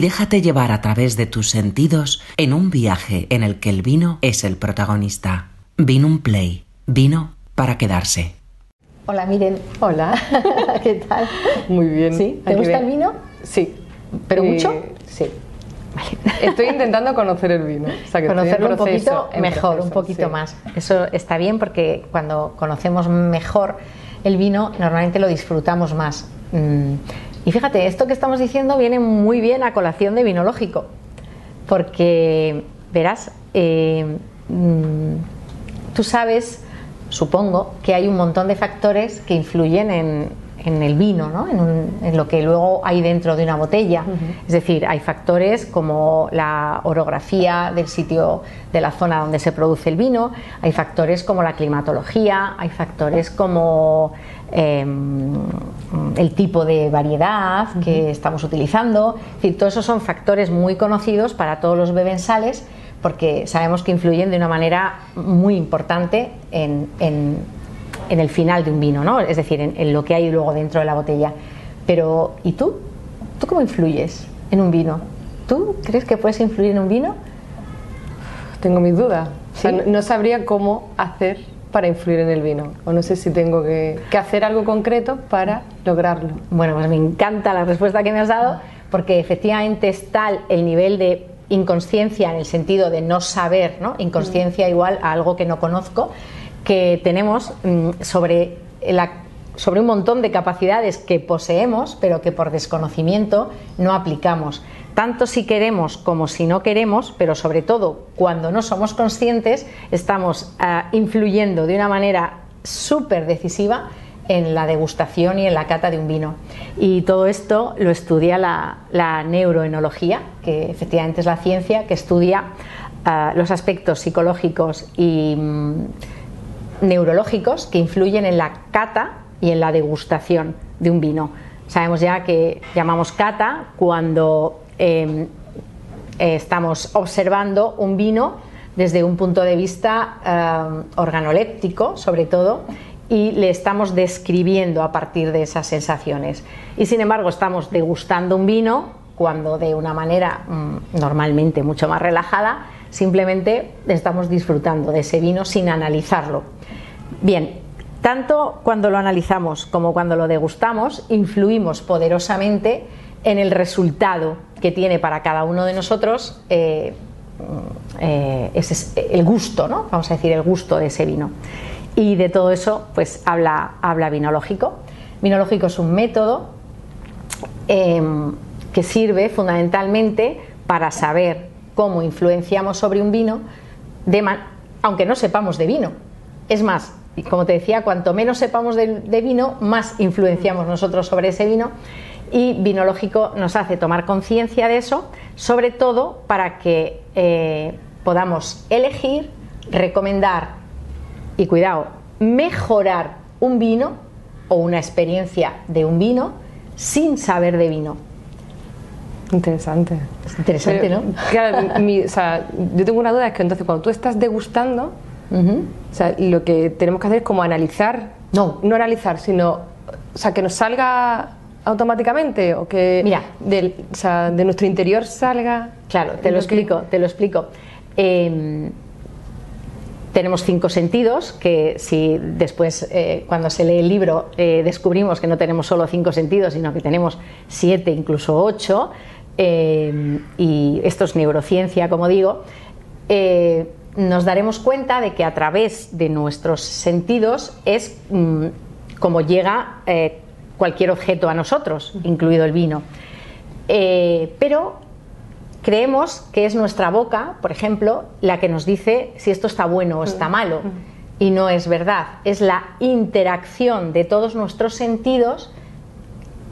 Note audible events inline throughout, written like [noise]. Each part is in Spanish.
Déjate llevar a través de tus sentidos en un viaje en el que el vino es el protagonista. Vino un play. Vino para quedarse. Hola, Miren. Hola. [laughs] ¿Qué tal? Muy bien. ¿Sí? ¿Te Aquí gusta el vino? Sí. ¿Pero Eh, mucho? Sí. Estoy intentando conocer el vino. o sea que estoy en Conocerlo un poquito mejor, un poquito sí. más. Eso está bien porque cuando conocemos mejor el vino, normalmente lo disfrutamos más. Mm. Y fíjate, esto que estamos diciendo viene muy bien a colación de vinológico, porque verás, eh, mm, tú sabes, supongo, que hay un montón de factores que influyen en, en el vino, ¿no? en, un- en lo que luego hay dentro de una botella. Es decir, hay factores como la orografía del sitio, de la zona donde se produce el vino, hay factores como la climatología, hay factores como eh, el tipo de variedad que estamos utilizando. Es decir, todos esos son factores muy conocidos para todos los bebensales porque sabemos que influyen de una manera muy importante en, en- en el final de un vino, ¿no? es decir, en, en lo que hay luego dentro de la botella. Pero, ¿y tú? ¿Tú cómo influyes en un vino? ¿Tú crees que puedes influir en un vino? Tengo mis dudas. O sea, ¿Sí? no, no sabría cómo hacer para influir en el vino. O no sé si tengo que, hacer algo concreto para lograrlo. Bueno, pues me encanta la respuesta que me has dado, porque efectivamente es tal el nivel de inconsciencia en el sentido de no saber, ¿no? Inconsciencia igual a algo que no conozco, que tenemos mm, sobre, la- sobre un montón de capacidades que poseemos, pero que por desconocimiento no aplicamos. Tanto si queremos como si no queremos, pero sobre todo cuando no somos conscientes, estamos ah, influyendo de una manera súper decisiva en la degustación y en la cata de un vino. Y todo esto lo estudia la, neuroenología, que efectivamente es la ciencia que estudia ah, los aspectos psicológicos y mm, neurológicos que influyen en la cata y en la degustación de un vino. Sabemos ya que llamamos cata cuando eh, eh, estamos observando un vino desde un punto de vista eh, organoléptico, sobre todo, y le estamos describiendo a partir de esas sensaciones. Y sin embargo, estamos degustando un vino cuando de una manera mm, normalmente mucho más relajada, simplemente estamos disfrutando de ese vino sin analizarlo. Bien, tanto cuando lo analizamos como cuando lo degustamos, influimos poderosamente en el resultado que tiene para cada uno de nosotros eh, eh, ese- el gusto, ¿no? Vamos a decir, el gusto de ese vino. Y de todo eso, pues habla, habla vinológico. Vinológico es un método eh, que sirve fundamentalmente para saber cómo influenciamos sobre un vino, aunque no sepamos de vino. Es más, y como te decía, cuanto menos sepamos de, de vino, más influenciamos nosotros sobre ese vino. Y vinológico nos hace tomar conciencia de eso, sobre todo para que eh, podamos elegir, recomendar y cuidado, mejorar un vino o una experiencia de un vino sin saber de vino. Interesante. Es interesante, Pero, ¿no? Claro, mi- o sea, yo tengo una duda, es que entonces cuando tú estás degustando, Ujú. o sea, lo que tenemos que hacer es como analizar, No. no analizar, sino, o sea, que nos salga automáticamente o que Mira. del- o sea, de nuestro interior salga. Claro, te lo que- explico, te lo explico. Eh, tenemos cinco sentidos que si después eh, cuando se lee el libro eh, descubrimos que no tenemos solo cinco sentidos sino que tenemos siete incluso ocho eh, y esto es neurociencia como digo eh, nos daremos cuenta de que a través de nuestros sentidos es mm, como llega eh, cualquier objeto a nosotros incluido el vino Eh, pero creemos que es nuestra boca, por ejemplo, la que nos dice si esto está bueno o está malo. Y no es verdad. Es la interacción de todos nuestros sentidos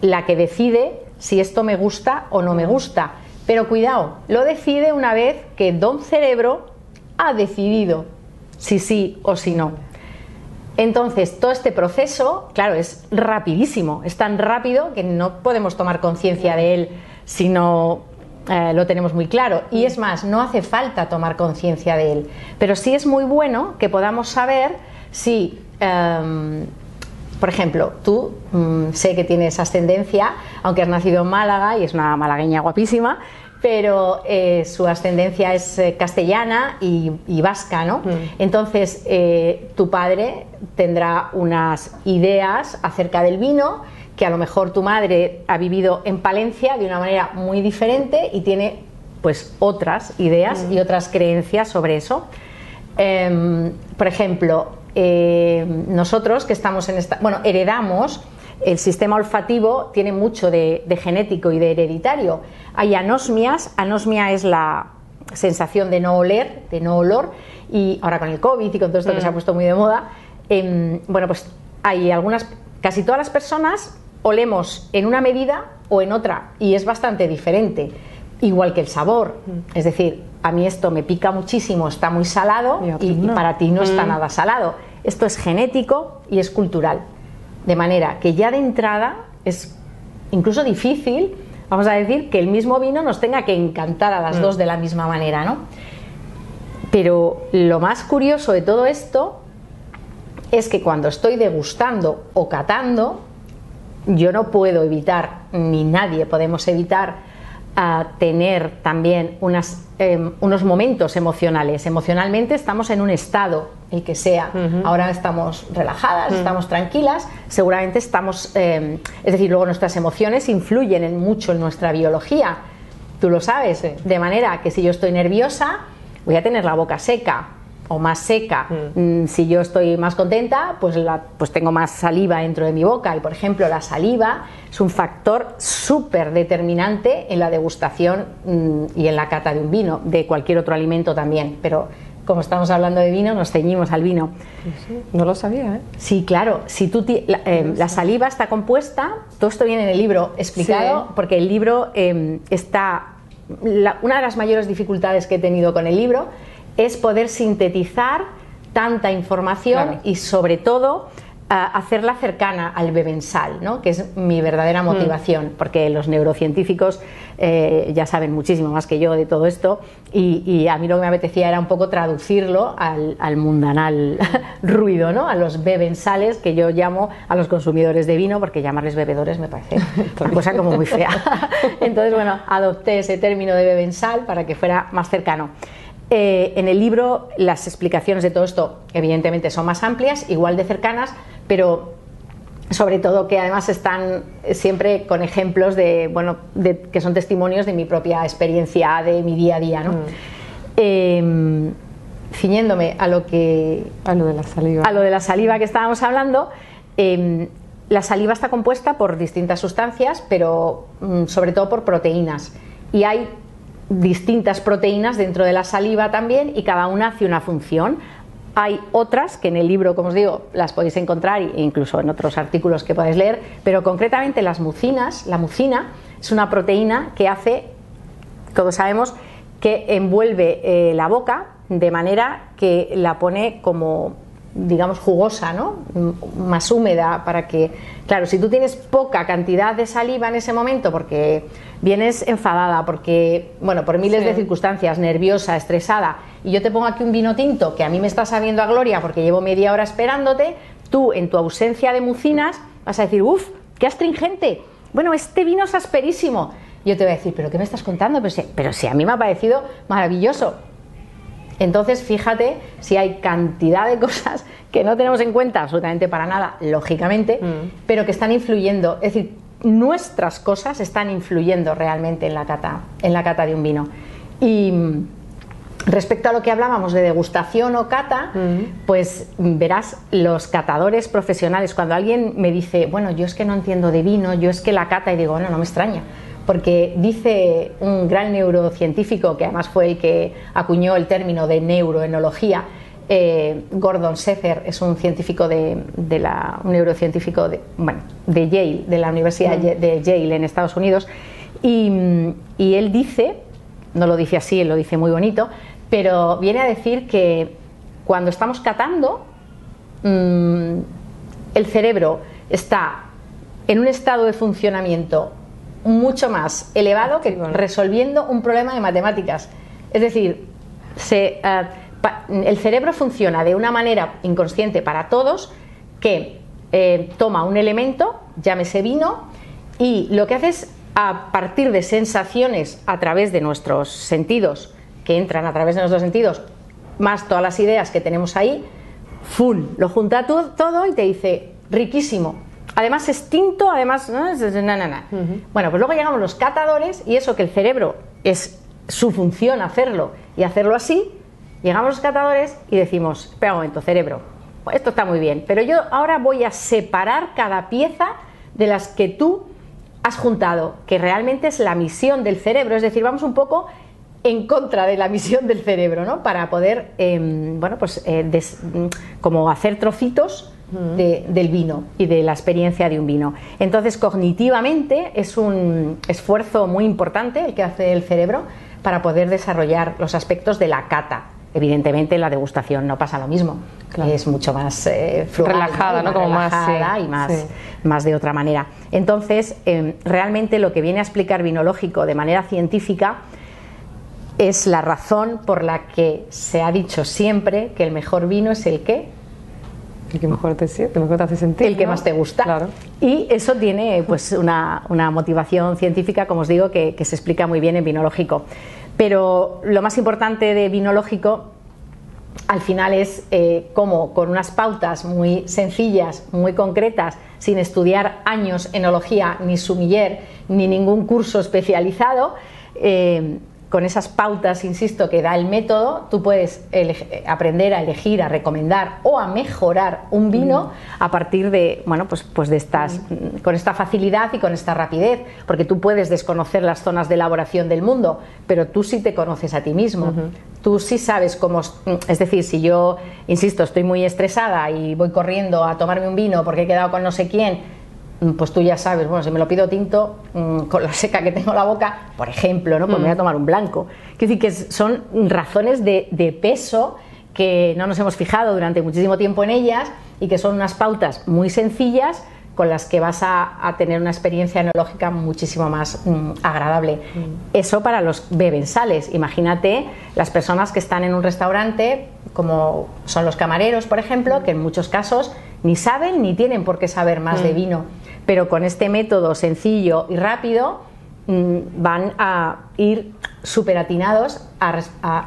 la que decide si esto me gusta o no me gusta. Pero cuidado, lo decide una vez que Don Cerebro ha decidido si sí o si no. Entonces, todo este proceso, claro, es rapidísimo, es tan rápido que no podemos tomar conciencia de él si no eh, lo tenemos muy claro. Y es más, no hace falta tomar conciencia de él. Pero sí es muy bueno que podamos saber si, em, por ejemplo, tú mm, sé que tienes ascendencia, aunque has nacido en Málaga y es una malagueña guapísima, pero eh, su ascendencia es eh, castellana y, vasca, ¿no? Mm. Entonces, eh, tu padre tendrá unas ideas acerca del vino que a lo mejor tu madre ha vivido en Palencia de una manera muy diferente y tiene pues otras ideas y mm. otras creencias sobre eso. Em, por ejemplo, nosotros que estamos en esta, bueno, heredamos el sistema olfativo tiene mucho de, genético y de hereditario. Hay anosmias, anosmia es la sensación de no oler, de no olor, y ahora con el COVID y con todo esto que se ha mm. puesto muy de moda, em, bueno, pues hay algunas, casi todas las personas olemos en una medida o en otra, y es bastante diferente, igual que el sabor. Mm. Es decir, a mí esto me pica muchísimo, está muy salado, y, para ti no está mm. nada salado. Esto es genético y es cultural. De manera que ya de entrada es incluso difícil, vamos a decir, que el mismo vino nos tenga que encantar a las mm. dos de la misma manera, ¿no? Pero lo más curioso de todo esto es que cuando estoy degustando o catando, yo no puedo evitar, ni nadie podemos evitar, a tener también unas, em, unos momentos emocionales. Emocionalmente estamos en un estado, el que sea. Ahora estamos relajadas, estamos tranquilas, seguramente estamos, em, es decir, luego nuestras emociones influyen en mucho en nuestra biología. Tú lo sabes, de manera que si yo estoy nerviosa, voy a tener la boca seca o más seca. Mm. Mm, si yo estoy más contenta, pues, la, pues tengo más saliva dentro de mi boca. Y por ejemplo, la saliva es un factor súper determinante en la degustación mm, y en la cata de un vino, de cualquier otro alimento también. Pero como estamos hablando de vino, nos ceñimos al vino. no lo sabía, ¿eh? Sí, claro. Si tú eh, la, saliva está compuesta, todo esto viene en el libro explicado, porque el libro em, está. una de las mayores dificultades que he tenido con el libro es poder sintetizar tanta información y sobre todo hacerla cercana al bebensal, ¿no? que es mi verdadera mm. motivación, porque los neurocientíficos eh, ya saben muchísimo más que yo de todo esto y, a mí lo que me apetecía era un poco traducirlo al, mundanal [laughs] ruido, ¿no? a los bebensales que yo llamo a los consumidores de vino, porque llamarles bebedores me parece [laughs] una cosa como muy fea. [laughs] Entonces, bueno, adopté ese término de bebensal para que fuera más cercano. Eh, en el libro las explicaciones de todo esto evidentemente son más amplias, igual de cercanas, pero sobre todo que además están siempre con ejemplos de, bueno, que son testimonios de mi propia experiencia, de mi día a día. ¿no? Mm. Em, ciñéndome a lo que... A lo de la saliva. A lo de la saliva que estábamos hablando, em, la saliva está compuesta por distintas sustancias, pero mm, sobre todo por proteínas. Y hay distintas proteínas dentro de la saliva también y cada una hace una función. Hay otras que en el libro, como os digo, las podéis encontrar e incluso en otros artículos que podéis leer, pero concretamente las mucinas, la mucina es una proteína que hace, todos sabemos, que envuelve eh, la boca de manera que la pone como digamos, jugosa, ¿no? más húmeda, para que, claro, si tú tienes poca cantidad de saliva en ese momento, porque vienes enfadada, porque, bueno, por miles de circunstancias, nerviosa, estresada, y yo te pongo aquí un vino tinto que a mí me está sabiendo a gloria porque llevo media hora esperándote, tú en tu ausencia de mucinas vas a decir, uff, qué astringente, bueno, este vino es asperísimo. Yo te voy a decir, pero ¿qué me estás contando? Pero pero si a mí me ha parecido maravilloso. Entonces, fíjate si hay cantidad de cosas que no tenemos en cuenta absolutamente para nada, lógicamente, mm. pero que están influyendo. Es decir, nuestras cosas están influyendo realmente en la cata, en la cata de un vino. Y mm, respecto a lo que hablábamos de degustación o cata, mm. pues verás los catadores profesionales. Cuando alguien me dice, bueno, yo es que no entiendo de vino, yo es que la cata, y digo, no, no me extraña porque dice un gran neurocientífico, que además fue el que acuñó el término de neuroenología, eh, Gordon Sether es un científico de, la un neurocientífico de, bueno, de Yale, de la Universidad mm. de Yale en Estados Unidos, y, él dice, no lo dice así, él lo dice muy bonito, pero viene a decir que cuando estamos catando, mm, el cerebro está en un estado de funcionamiento mucho más elevado que resolviendo un problema de matemáticas. Es decir, se, eh, el cerebro funciona de una manera inconsciente para todos que eh, toma un elemento, llámese vino, y lo que hace es a partir de sensaciones a través de nuestros sentidos, que entran a través de nuestros sentidos, más todas las ideas que tenemos ahí, full, lo junta todo y te dice, riquísimo. Además es tinto, además... Bueno, pues luego llegamos los catadores y eso que el cerebro es su función hacerlo y hacerlo así, llegamos los catadores y decimos, espera un momento, cerebro, esto está muy bien, pero yo ahora voy a separar cada pieza de las que tú has juntado, que realmente es la misión del cerebro, es decir, vamos un poco en contra de la misión del cerebro, ¿no? Para poder, em, bueno, pues eh, como hacer trocitos del vino y de la experiencia de un vino. Entonces, cognitivamente es un esfuerzo muy importante el que hace el cerebro para poder desarrollar los aspectos de la cata. Evidentemente, en la degustación no pasa lo mismo. Es mucho más eh, relajada, ¿no? Como más, y más, más de otra manera. Entonces, em, realmente lo que viene a explicar vinológico de manera científica es la razón por la que se ha dicho siempre que el mejor vino es el que el que mejor te, el mejor te hace sentir. El que más te gusta. Claro. Y eso tiene pues una, motivación científica, como os digo, que, se explica muy bien en vinológico. Pero lo más importante de vinológico al final es eh, cómo con unas pautas muy sencillas, muy concretas, sin estudiar años enología, ni sumiller, ni ningún curso especializado, eh, con esas pautas, insisto, que da el método, tú puedes aprender a elegir, a recomendar o a mejorar un vino mm. a partir de, bueno, pues, pues de estas, mm. con esta facilidad y con esta rapidez, porque tú puedes desconocer las zonas de elaboración del mundo, pero tú sí te conoces a ti mismo. Tú sí sabes cómo, es decir, si yo, insisto, estoy muy estresada y voy corriendo a tomarme un vino porque he quedado con no sé quién, Mm, pues tú ya sabes, bueno, si me lo pido tinto, mm, con la seca que tengo en la boca, por ejemplo, ¿no? Pues me voy a mm. tomar un blanco. Quiero decir que son razones de, peso que no nos hemos fijado durante muchísimo tiempo en ellas y que son unas pautas muy sencillas con las que vas a, tener una experiencia enológica muchísimo más agradable. Eso para los bebensales. Imagínate las personas que están en un restaurante, como son los camareros, por ejemplo, que en muchos casos ni saben ni tienen por qué saber más de vino pero con este método sencillo y rápido mm, van a ir superatinados al,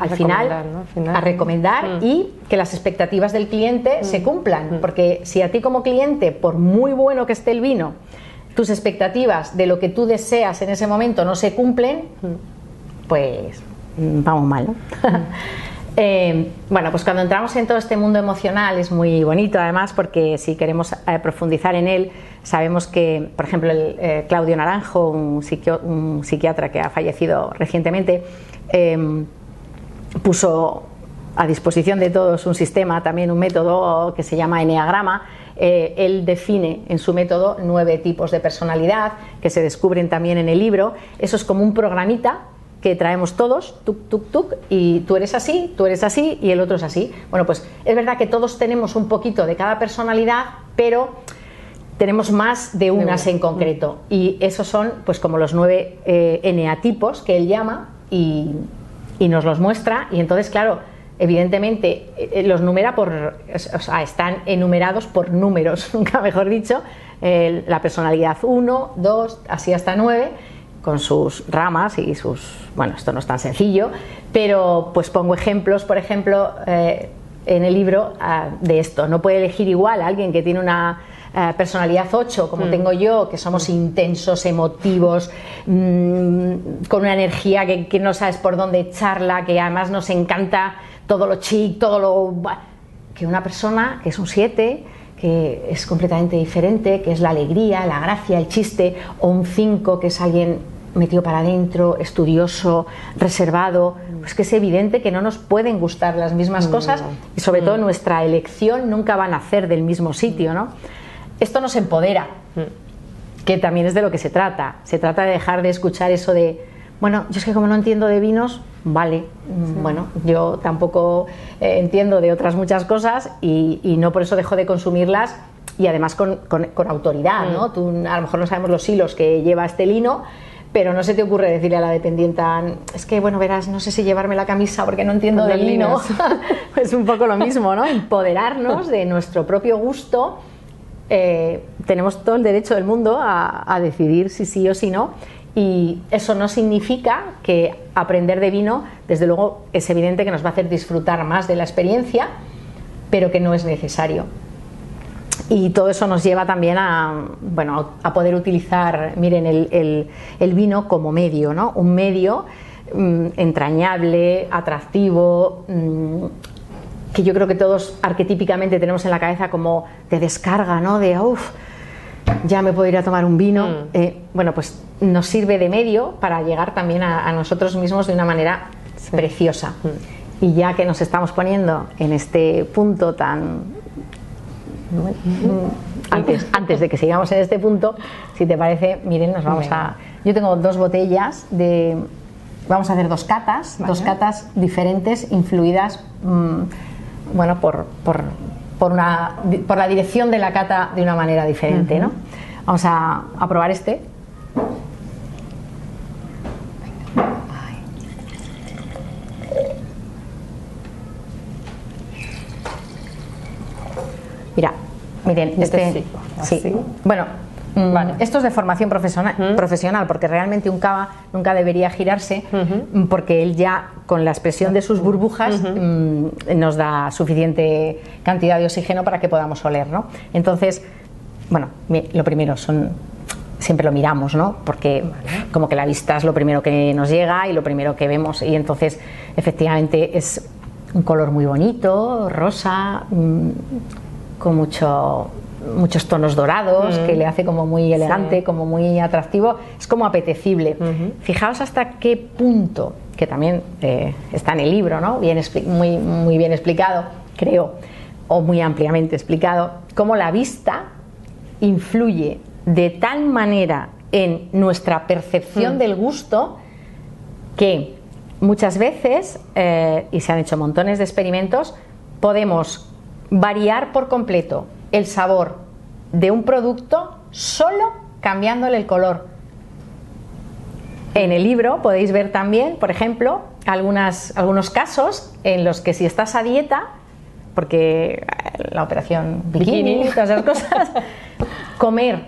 final, a recomendar mm. y que las expectativas del cliente mm. se cumplan. Porque si a ti como cliente, por muy bueno que esté el vino, tus expectativas de lo que tú deseas en ese momento no se cumplen, pues vamos mal. [laughs] Eh, bueno, pues cuando entramos en todo este mundo emocional es muy bonito además porque si queremos eh, profundizar en él, sabemos que, por ejemplo, eh, Claudio Naranjo, un, psiquiatra que ha fallecido recientemente, em, puso a disposición de todos un sistema, también un método que se llama Enneagrama. él define en su método nueve tipos de personalidad que se descubren también en el libro. Eso es como un programita que traemos todos, tuk, tuk, tuk, y tú eres así, tú eres así y el otro es así. Bueno, pues es verdad que todos tenemos un poquito de cada personalidad, pero tenemos más de unas en concreto. Y esos son, pues, como los nueve eh, eneatipos que él llama y, nos los muestra. Y entonces, claro, evidentemente eh, los numera por, o sea, están enumerados por números, [laughs] nunca mejor dicho, la personalidad 1, 2, así hasta 9 con sus ramas y sus... Bueno, esto no es tan sencillo, pero pues pongo ejemplos, por ejemplo, eh, en el libro ah, de esto. No puede elegir igual a alguien que tiene una eh, personalidad 8, como mm. tengo yo, que somos mm. intensos, emotivos, mm, con una energía que, que, no sabes por dónde echarla, que además nos encanta todo lo chic, todo lo... que una persona que es un 7 que es completamente diferente, que es la alegría, la gracia, el chiste, o un 5 que es alguien metido para adentro, estudioso, reservado, pues que es evidente que no nos pueden gustar las mismas cosas y sobre todo mm. nuestra elección nunca va a nacer del mismo sitio, ¿no? Esto nos empodera, mm. que también es de lo que se trata. Se trata de dejar de escuchar eso de, bueno, yo es que como no entiendo de vinos, vale, bueno, yo tampoco eh, entiendo de otras muchas cosas y, no por eso dejo de consumirlas y además con, con autoridad, ¿no? Tú, a lo mejor no sabemos los hilos que lleva este lino, pero no se te ocurre decirle a la dependienta, es que, bueno, verás, no sé si llevarme la camisa porque no entiendo del lino. [laughs] es un poco lo mismo, ¿no? Empoderarnos de nuestro propio gusto eh, tenemos todo el derecho del mundo a, a decidir si sí o si no. Y eso no significa que aprender de vino, desde luego, es evidente que nos va a hacer disfrutar más de la experiencia, pero que no es necesario. Y todo eso nos lleva también a, bueno, a poder utilizar, miren, el, el- el vino como medio, ¿no? Un medio mm, entrañable, atractivo, mm, que yo creo que todos arquetípicamente tenemos en la cabeza como de descarga, ¿no? De, uff, ya me puedo ir a tomar un vino. Mm. Eh, bueno, pues nos sirve de medio para llegar también a, a nosotros mismos de una manera Sí. preciosa. Mm. Y ya que nos estamos poniendo en este punto tan... Mm, Antes, antes de que sigamos en este punto, si te parece, miren, nos vamos a... Yo tengo dos botellas de... Vamos a hacer dos catas, dos catas diferentes, influidas, mm, bueno, por, por, por una, por la dirección de la cata de una manera diferente, ¿no? Vamos a, a probar este. Mira, miren, Este este, sí, así. Bueno, mm, Vale. esto es de formación profesional, profesional, porque realmente un cava nunca debería girarse, porque él ya con la expresión de sus burbujas mm, nos da suficiente cantidad de oxígeno para que podamos oler, ¿no? Entonces, bueno, lo primero son siempre lo miramos, ¿no? Porque como que la vista es lo primero que nos llega y lo primero que vemos y entonces efectivamente es un color muy bonito, rosa, mm, con mucho, muchos tonos dorados, que le hace como muy elegante, como muy atractivo, es como apetecible. Fijaos hasta qué punto, que también eh, está en el libro, ¿no? Bien muy, muy bien explicado, creo, o muy ampliamente explicado, cómo la vista influye de tal manera en nuestra percepción del gusto que muchas veces, eh, y se han hecho montones de experimentos, podemos variar por completo el sabor de un producto solo cambiándole el color. En el libro podéis ver también, por ejemplo, algunas, algunos casos en los que si estás a dieta, porque eh, la operación bikini, Bikini. todas esas cosas, [laughs] comer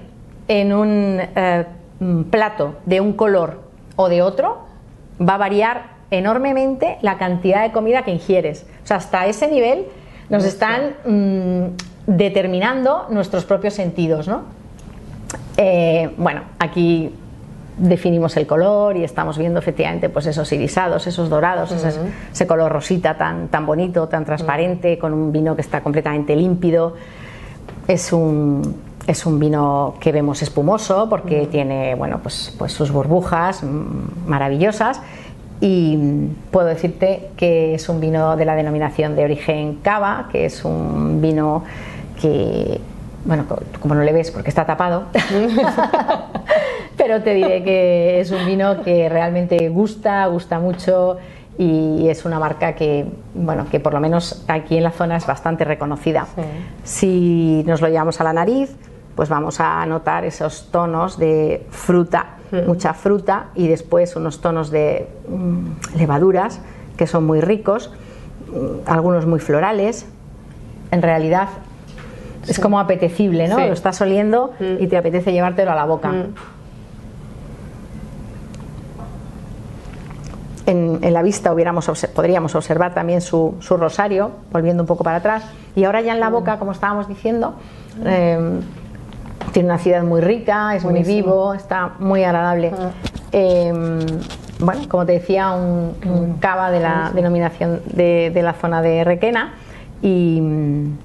en un eh, mm, plato de un color o de otro va a variar enormemente la cantidad de comida que ingieres. O sea, hasta ese nivel nos están mm, determinando nuestros propios sentidos, ¿no? Eh, bueno, aquí definimos el color y estamos viendo efectivamente pues esos irisados, esos dorados, ese, ese color rosita tan, tan bonito, tan transparente, con un vino que está completamente límpido. Es un, es un vino que vemos espumoso porque tiene bueno, pues, pues sus burbujas mm, maravillosas y puedo decirte que es un vino de la denominación de origen cava, que es un vino que, bueno, co- como no le ves porque está tapado, [laughs] pero te diré que es un vino que realmente gusta, gusta mucho y es una marca que, bueno, que por lo menos aquí en la zona es bastante reconocida. Si nos lo llevamos a la nariz, pues vamos a notar esos tonos de fruta, mucha fruta y después unos tonos de mm, levaduras que son muy ricos, mm, algunos muy florales. En realidad es como apetecible, ¿no? Sí. Lo estás oliendo y te apetece llevártelo a la boca. Mm. En, en la vista hubiéramos podríamos observar también su, su rosario, volviendo un poco para atrás. Y ahora ya en la boca, como estábamos diciendo, eh, tiene una acidez muy rica, es muy vivo, está muy agradable. Eh, bueno, como te decía, un, un cava de la denominación de, de la zona de Requena y mm,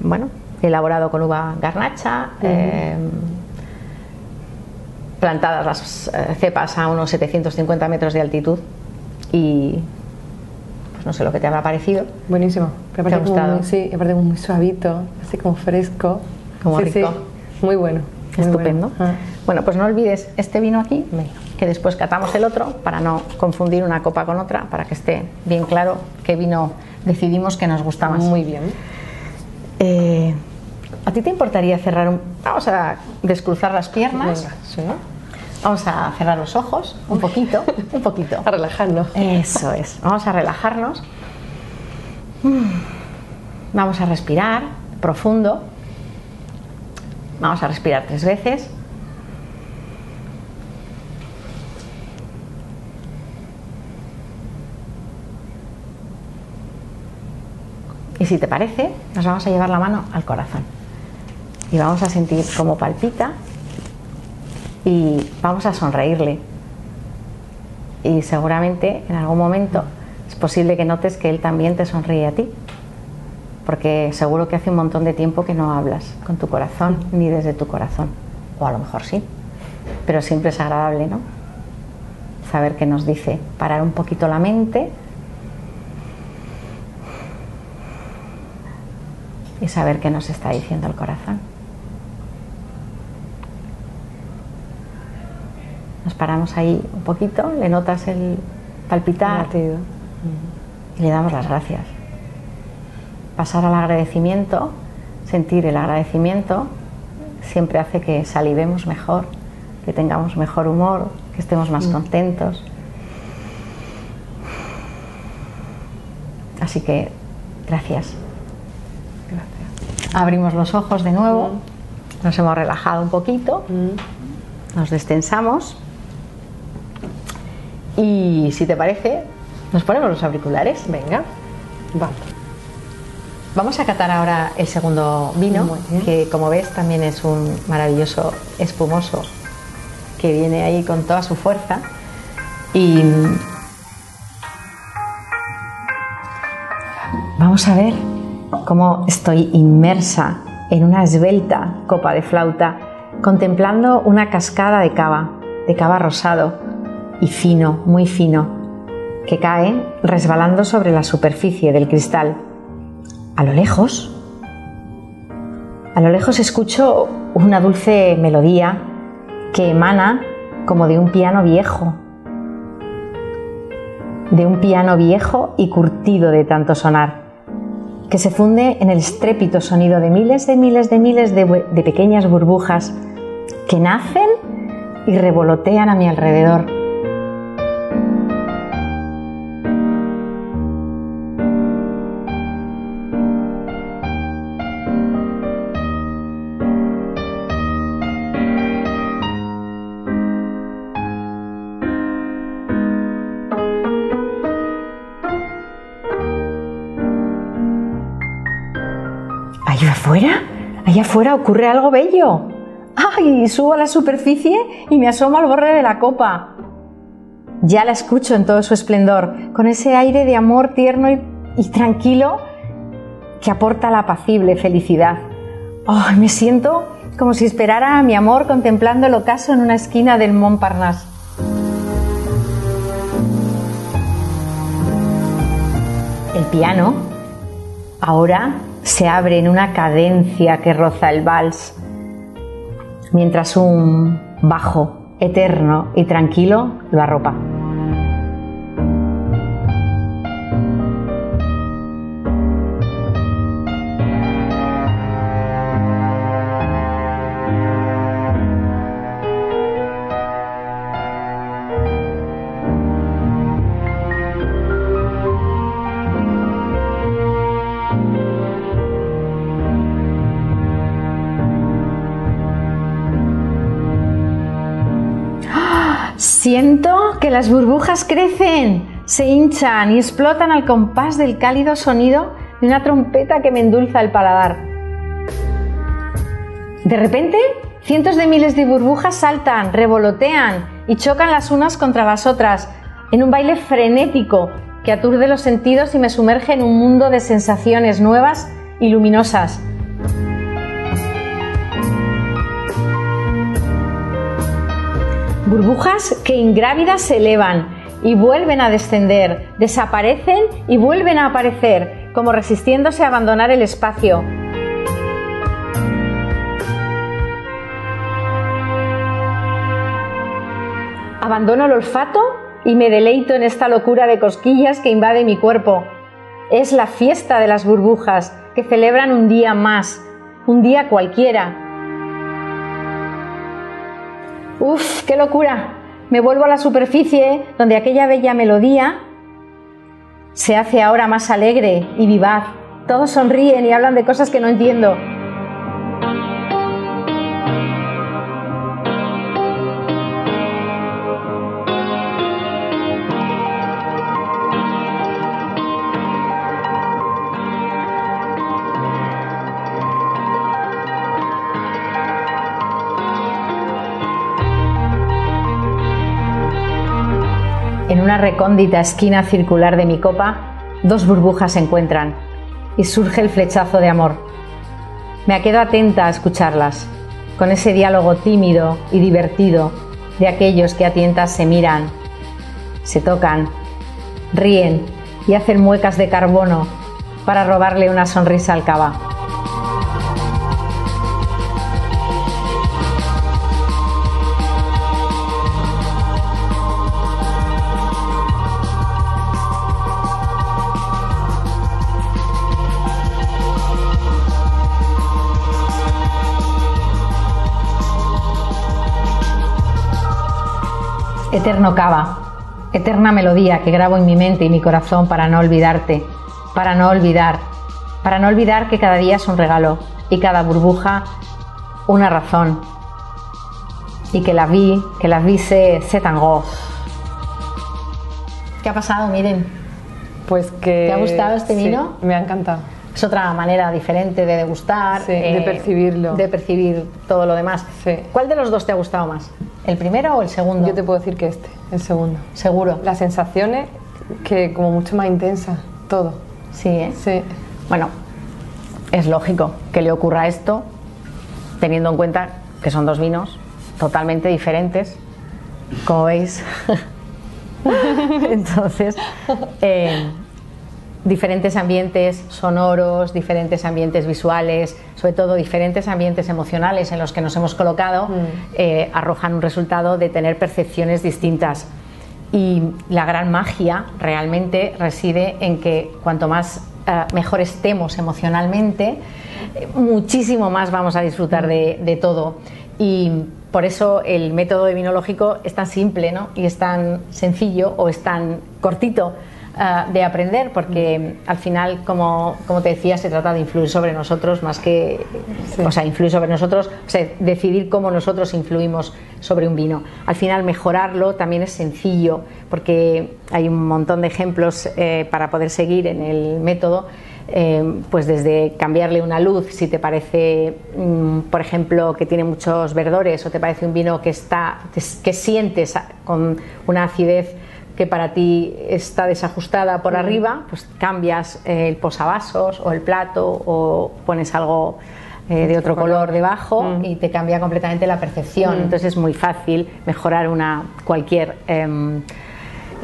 bueno, elaborado con uva garnacha. eh, plantadas las eh, cepas a unos 750 metros de altitud y pues no sé lo que te habrá parecido. Buenísimo. Pero ¿Te ha gustado? muy- sí, aparte muy suavito, así como fresco. Como Sí, rico. sí. Muy bueno. muy Estupendo. bueno. Ah. Bueno, pues no olvides este vino aquí, que después catamos el otro para no confundir una copa con otra, para que esté bien claro qué vino decidimos que nos gusta más. Muy bien. Eh, ¿A ti te importaría cerrar un... Vamos a descruzar las piernas, Venga, sí. vamos a cerrar los ojos un poquito, un poquito. [laughs] A relajarnos. Eso es. Vamos a relajarnos. Mm. Vamos a respirar profundo. Vamos a respirar tres veces. Y si te parece, nos vamos a llevar la mano al corazón. Y vamos a sentir cómo palpita y vamos a sonreírle. Y seguramente en algún momento es posible que notes que él también te sonríe a ti. Porque seguro que hace un montón de tiempo que no hablas con tu corazón ni desde tu corazón. O a lo mejor sí. Pero siempre es agradable, ¿no? Saber que nos dice parar un poquito la mente y saber qué nos está diciendo el corazón. Nos paramos ahí un poquito, le notas el palpitar y le damos las gracias. Pasar al agradecimiento, sentir el agradecimiento, siempre hace que salivemos mejor, que tengamos mejor humor, que estemos más mm. contentos. Así que gracias. Abrimos los ojos de nuevo, mm. nos hemos relajado un poquito, mm. nos destensamos y si te parece, nos ponemos los auriculares. Venga, vamos. Vamos a catar ahora el segundo vino, que como ves también es un maravilloso espumoso que viene ahí con toda su fuerza. Y vamos a ver cómo estoy inmersa en una esbelta copa de flauta, contemplando una cascada de cava, de cava rosado y fino, muy fino, que cae resbalando sobre la superficie del cristal. A lo lejos, a lo lejos escucho una dulce melodía que emana como de un piano viejo, de un piano viejo y curtido de tanto sonar que se funde en el estrépito sonido de miles de miles de miles de, pequeñas burbujas que nacen y revolotean a mi alrededor allá afuera ocurre algo bello. ¡Ay! Subo a la superficie y me asomo al borde de la copa. Ya la escucho en todo su esplendor, con ese aire de amor tierno y, tranquilo que aporta la apacible felicidad. ¡Ay! Me siento como si esperara a mi amor contemplando el ocaso en una esquina del Montparnasse. El piano ahora se abre en una cadencia que roza el vals, mientras un bajo eterno y tranquilo lo arropa. Siento que las burbujas crecen, se hinchan y explotan al compás del cálido sonido de una trompeta que me endulza el paladar. De repente, cientos de miles de burbujas saltan, revolotean y chocan las unas contra las otras en un baile frenético que aturde los sentidos y me sumerge en un mundo de sensaciones nuevas y luminosas. Burbujas que ingrávidas se elevan y vuelven a descender, desaparecen y vuelven a aparecer, como resistiéndose a abandonar el espacio. Abandono el olfato y me deleito en esta locura de cosquillas que invade mi cuerpo. Es la fiesta de las burbujas que celebran un día más, un día cualquiera, Uf, qué locura. Me vuelvo a la superficie donde aquella bella melodía se hace ahora más alegre y vivaz. Todos sonríen y hablan de cosas que no entiendo. Recóndita esquina circular de mi copa, dos burbujas se encuentran y surge el flechazo de amor. Me quedo atenta a escucharlas, con ese diálogo tímido y divertido de aquellos que a tientas se miran, se tocan, ríen y hacen muecas de carbono para robarle una sonrisa al cava. Eterno cava, eterna melodía que grabo en mi mente y mi corazón para no olvidarte, para no olvidar, para no olvidar que cada día es un regalo y cada burbuja una razón. Y que la vi, que la vi se, se tangó. ¿Qué ha pasado, Miren? Pues que... ¿Te ha gustado este vino? me ha encantado. Es otra manera diferente de degustar, de eh, percibirlo. De percibir todo lo demás. ¿Cuál de los dos te ha gustado más? ¿El primero o el segundo? Yo te puedo decir que este, el segundo. Seguro. Las sensaciones que como mucho más intensas, todo. Sí, ¿eh? Sí. Bueno, es lógico que le ocurra esto teniendo en cuenta que son dos vinos totalmente diferentes, como veis. [laughs] Entonces, eh, diferentes ambientes sonoros, diferentes ambientes visuales, sobre todo diferentes ambientes emocionales en los que nos hemos colocado, mm. eh, arrojan un resultado de tener percepciones distintas. Y la gran magia realmente reside en que cuanto más eh, mejor estemos emocionalmente, muchísimo más vamos a disfrutar de, de, todo. Y por eso el método vinológico es tan simple ¿no? y es tan sencillo o es tan cortito Ah, de aprender, porque al final, como, como, te decía, se trata de influir sobre nosotros más que, o sea, influir sobre nosotros, o sea, decidir cómo nosotros influimos sobre un vino. Al final, mejorarlo también es sencillo, porque hay un montón de ejemplos eh, para poder seguir en el método. Eh, pues desde cambiarle una luz, si te parece, mm, por ejemplo, que tiene muchos verdores o te parece un vino que está, que sientes con una acidez que para ti está desajustada por arriba, pues cambias el posavasos o el plato o pones algo eh, de otro color, debajo mm. y te cambia completamente la percepción. Mm. Entonces es muy fácil mejorar una cualquier em,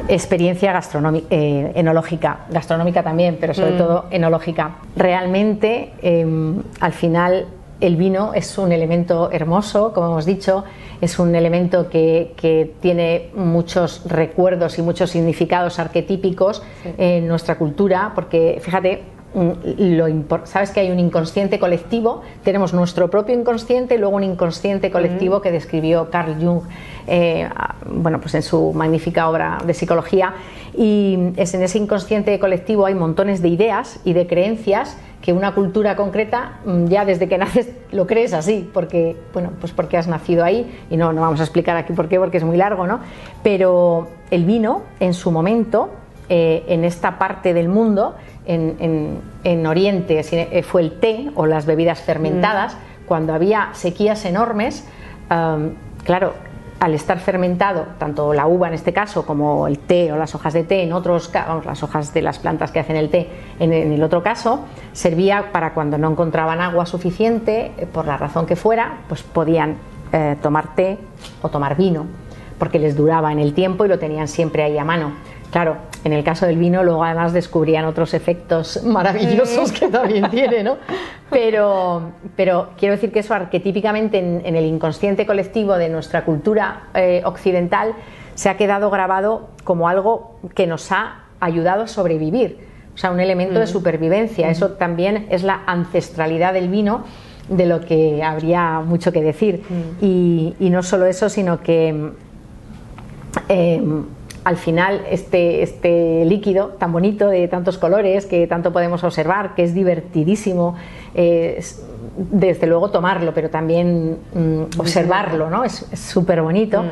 experiencia gastronómica, eh, enológica, gastronómica también, pero sobre mm. todo enológica. Realmente, em, al final, el vino es un elemento hermoso, como hemos dicho, es un elemento que, tiene muchos recuerdos y muchos significados arquetípicos en nuestra cultura, porque fíjate, lo, sabes que hay un inconsciente colectivo, tenemos nuestro propio inconsciente y luego un inconsciente colectivo que describió Carl Jung eh, bueno, pues en su magnífica obra de psicología. Y es en ese inconsciente colectivo hay montones de ideas y de creencias que una cultura concreta mm, ya desde que naces lo crees así, porque, bueno, pues porque has nacido ahí, y no, no vamos a explicar aquí por qué, porque es muy largo, ¿no? Pero el vino, en su momento, eh, en esta parte del mundo, en, en, Oriente, eh, fue el té o las bebidas fermentadas, mm. cuando había sequías enormes, claro, al estar fermentado, tanto la uva en este caso como el té o las hojas de té en otros, vamos, las hojas de las plantas que hacen el té en, el otro caso, servía para cuando no encontraban agua suficiente, eh, por la razón que fuera, pues podían eh, tomar té o tomar vino, porque les duraba en el tiempo y lo tenían siempre ahí a mano. Claro, en el caso del vino luego además descubrían otros efectos [laughs] maravillosos que también tiene, ¿no? Pero, pero quiero decir que eso arquetípicamente en, el inconsciente colectivo de nuestra cultura eh, occidental se ha quedado grabado como algo que nos ha ayudado a sobrevivir, o sea, un elemento de mm. supervivencia. Mm. Eso también es la ancestralidad del vino de lo que habría mucho que decir. Mm. Y, no solo eso, sino que... Eh, al final este, este líquido tan bonito de tantos colores que tanto podemos observar, que es divertidísimo, desde luego tomarlo, pero también mm, observarlo, ¿no? Es súper bonito. Mm.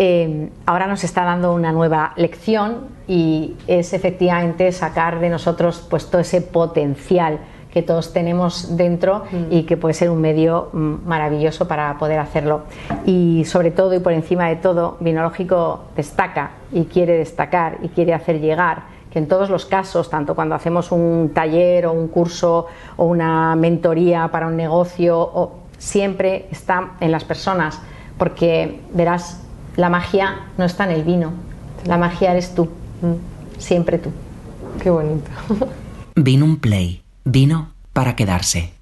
Eh, ahora nos está dando una nueva lección y es efectivamente sacar de nosotros pues, todo ese potencial que todos tenemos dentro Mm. y que puede ser un medio mm, maravilloso para poder hacerlo. Y sobre todo y por encima de todo, Vinológico destaca y quiere destacar y quiere hacer llegar que en todos los casos, tanto cuando hacemos un taller o un curso o una mentoría para un negocio, o, siempre está en las personas, porque verás, la magia no está en el vino, la magia eres tú, siempre tú. Qué bonito. Vino un play. Vino para quedarse.